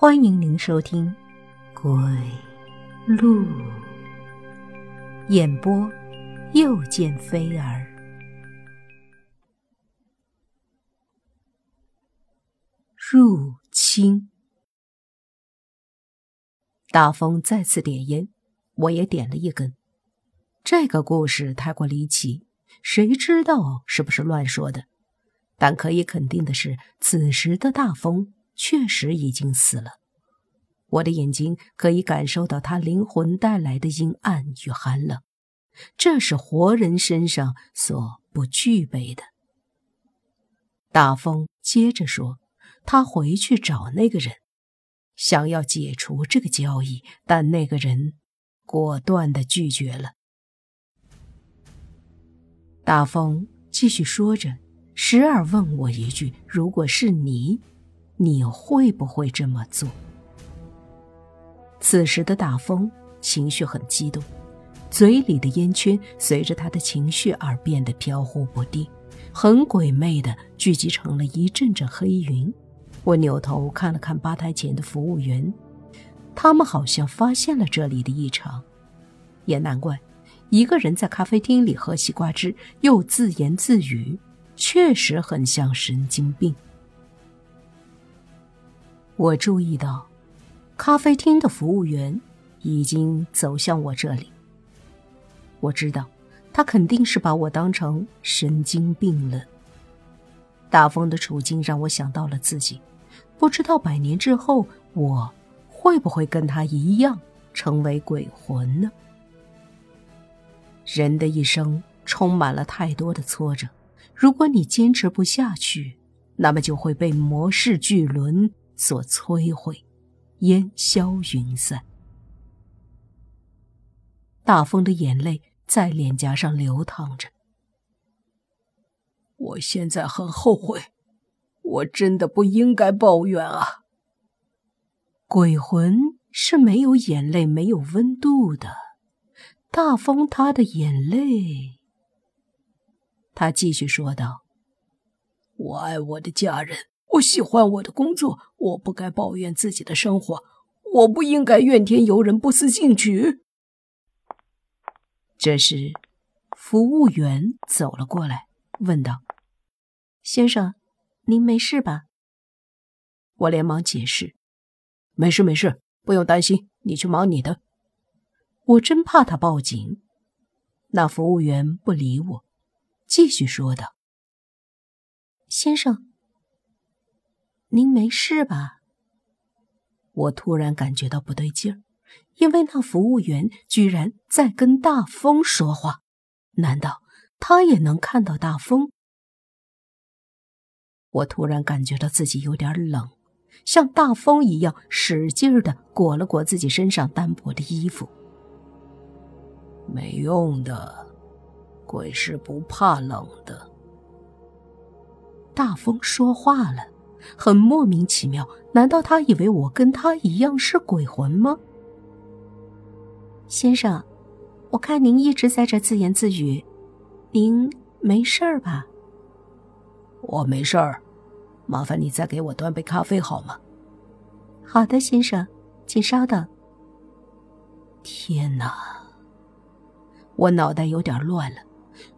欢迎您收听《鬼路》演播，又见飞儿。入侵。大风再次点烟，我也点了一根。这个故事太过离奇，谁知道是不是乱说的？但可以肯定的是，此时的大风确实已经死了。我的眼睛可以感受到他灵魂带来的阴暗与寒冷，这是活人身上所不具备的。大风接着说：“他回去找那个人，想要解除这个交易，但那个人果断的拒绝了。”大风继续说着，时而问我一句：“如果是你，你会不会这么做？”此时的大风情绪很激动，嘴里的烟圈随着他的情绪而变得飘忽不定，很鬼魅的聚集成了一阵阵黑云。我扭头看了看吧台前的服务员，他们好像发现了这里的异常。也难怪，一个人在咖啡厅里喝西瓜汁又自言自语，确实很像神经病。我注意到。咖啡厅的服务员已经走向我这里。我知道，他肯定是把我当成神经病了。大风的处境让我想到了自己，不知道百年之后我会不会跟他一样成为鬼魂呢？人的一生充满了太多的挫折，如果你坚持不下去，那么就会被魔世巨轮所摧毁。烟消云散，大风的眼泪在脸颊上流淌着。我现在很后悔，我真的不应该抱怨啊。鬼魂是没有眼泪、没有温度的。大风他的眼泪，他继续说道：“我爱我的家人。”我喜欢我的工作，我不该抱怨自己的生活，我不应该怨天尤人、不思进取。这时，服务员走了过来，问道：“先生，您没事吧？”我连忙解释：“没事，没事，不用担心，你去忙你的。”我真怕他报警。那服务员不理我，继续说道：“先生。”您没事吧？我突然感觉到不对劲儿，因为那服务员居然在跟大风说话。难道他也能看到大风？我突然感觉到自己有点冷，像大风一样使劲的裹了裹自己身上单薄的衣服。没用的，鬼是不怕冷的。大风说话了。很莫名其妙，难道他以为我跟他一样是鬼魂吗？先生，我看您一直在这自言自语，您没事儿吧？我没事儿，麻烦你再给我端杯咖啡好吗？好的，先生，请稍等。天哪，我脑袋有点乱了。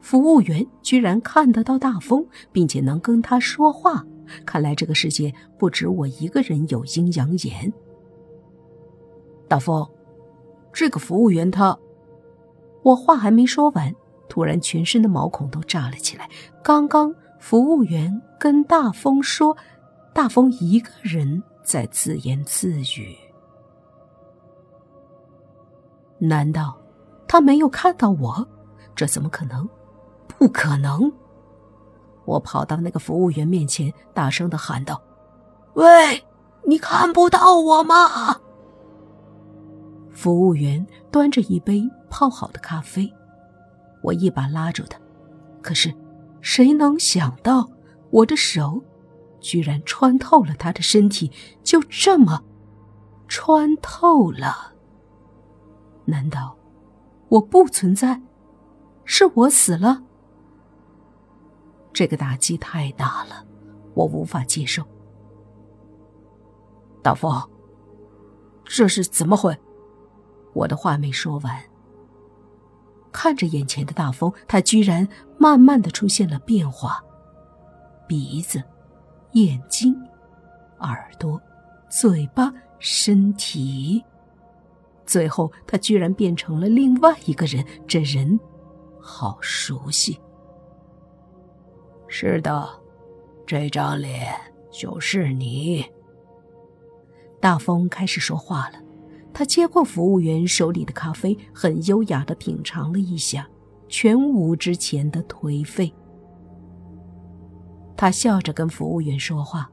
服务员居然看得到大风，并且能跟他说话。看来这个世界不止我一个人有阴阳眼。大风，这个服务员他……我话还没说完，突然全身的毛孔都炸了起来。刚刚服务员跟大风说，大风一个人在自言自语。难道他没有看到我？这怎么可能？不可能！我跑到那个服务员面前，大声的喊道：“喂，你看不到我吗？”服务员端着一杯泡好的咖啡，我一把拉住他，可是谁能想到我的手居然穿透了他的身体，就这么穿透了？难道我不存在？是我死了？这个打击太大了，我无法接受。大风，这是怎么会？我的话没说完，看着眼前的大风，他居然慢慢的出现了变化，鼻子、眼睛、耳朵、嘴巴、身体，最后他居然变成了另外一个人。这人好熟悉。是的，这张脸就是你。大风开始说话了。他接过服务员手里的咖啡，很优雅的品尝了一下，全无之前的颓废。他笑着跟服务员说话：“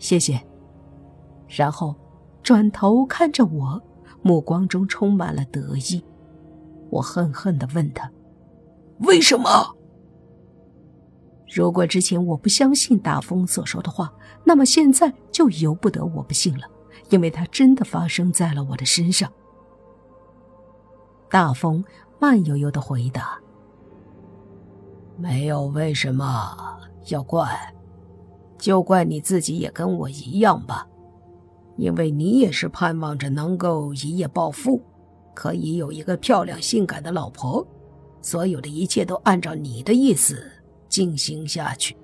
谢谢。”然后转头看着我，目光中充满了得意。我恨恨的问他：“为什么？”如果之前我不相信大风所说的话，那么现在就由不得我不信了。因为它真的发生在了我的身上。大风慢悠悠的回答：“没有为什么要怪，就怪你自己也跟我一样吧。因为你也是盼望着能够一夜暴富，可以有一个漂亮性感的老婆，所有的一切都按照你的意思进行下去，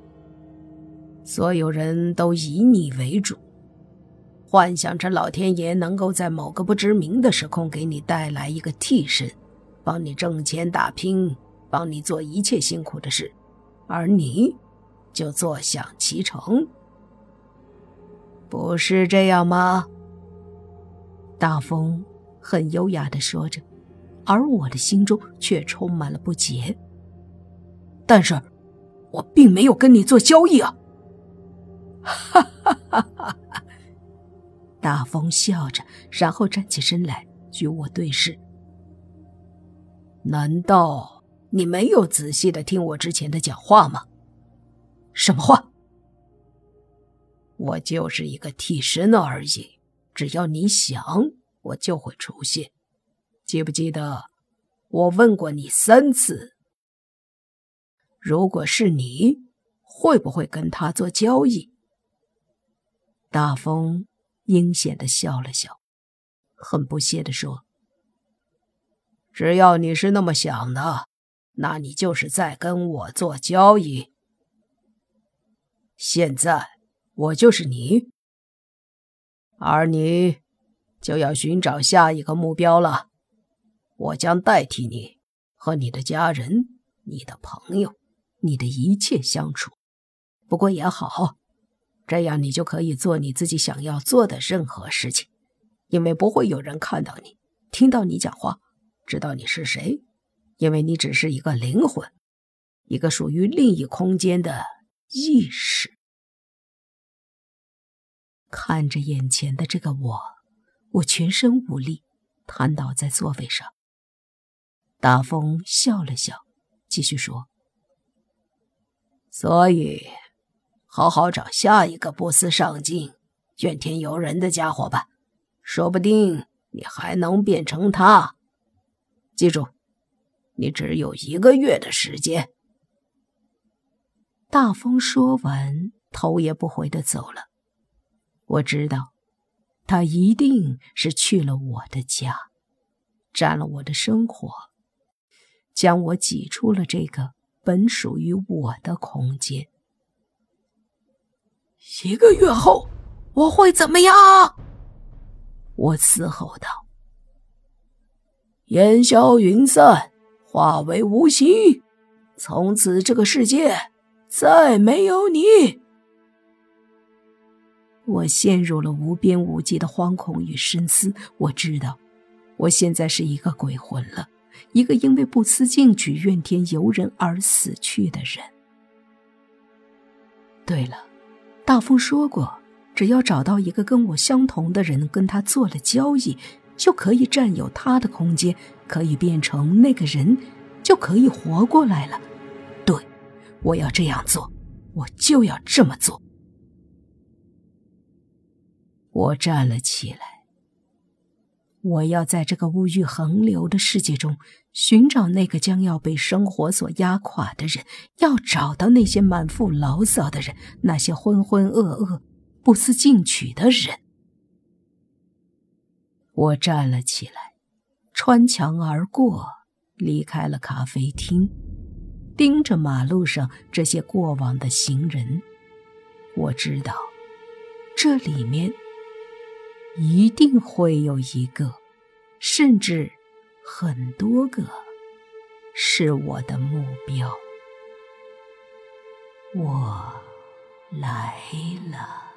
所有人都以你为主。”幻想着老天爷能够在某个不知名的时空给你带来一个替身，帮你挣钱打拼，帮你做一切辛苦的事，而你，就坐享其成，不是这样吗？大风很优雅的说着，而我的心中却充满了不解。但是，我并没有跟你做交易啊！哈哈哈哈哈！大风笑着，然后站起身来，与我对视。难道你没有仔细的听我之前的讲话吗？什么话？我就是一个替身而已，只要你想，我就会出现。记不记得，我问过你三次，如果是你，会不会跟他做交易？大风。阴险的笑了笑，很不屑的说：“只要你是那么想的，那你就是在跟我做交易。现在我就是你，而你就要寻找下一个目标了。我将代替你和你的家人、你的朋友、你的一切相处。不过也好。”这样，你就可以做你自己想要做的任何事情，因为不会有人看到你、听到你讲话、知道你是谁，因为你只是一个灵魂，一个属于另一空间的意识。看着眼前的这个我，我全身无力，瘫倒在座位上。大风笑了笑，继续说：“所以。”好好找下一个不思上进、怨天尤人的家伙吧，说不定你还能变成他。记住，你只有一个月的时间。大风说完，头也不回的走了。我知道，他一定是去了我的家，占了我的生活，将我挤出了这个本属于我的空间。一个月后，我会怎么样？我嘶吼道：“烟消云散，化为无形，从此这个世界再没有你。”我陷入了无边无际的惶恐与深思。我知道，我现在是一个鬼魂了，一个因为不思进取、怨天尤人而死去的人。对了。大风说过，只要找到一个跟我相同的人，跟他做了交易，就可以占有他的空间，可以变成那个人，就可以活过来了。对，我要这样做，我就要这么做。我站了起来。我要在这个物欲横流的世界中寻找那个将要被生活所压垮的人，要找到那些满腹牢骚的人，那些浑浑噩噩、不思进取的人。我站了起来，穿墙而过，离开了咖啡厅，盯着马路上这些过往的行人。我知道，这里面一定会有一个，甚至很多个，是我的目标。我来了。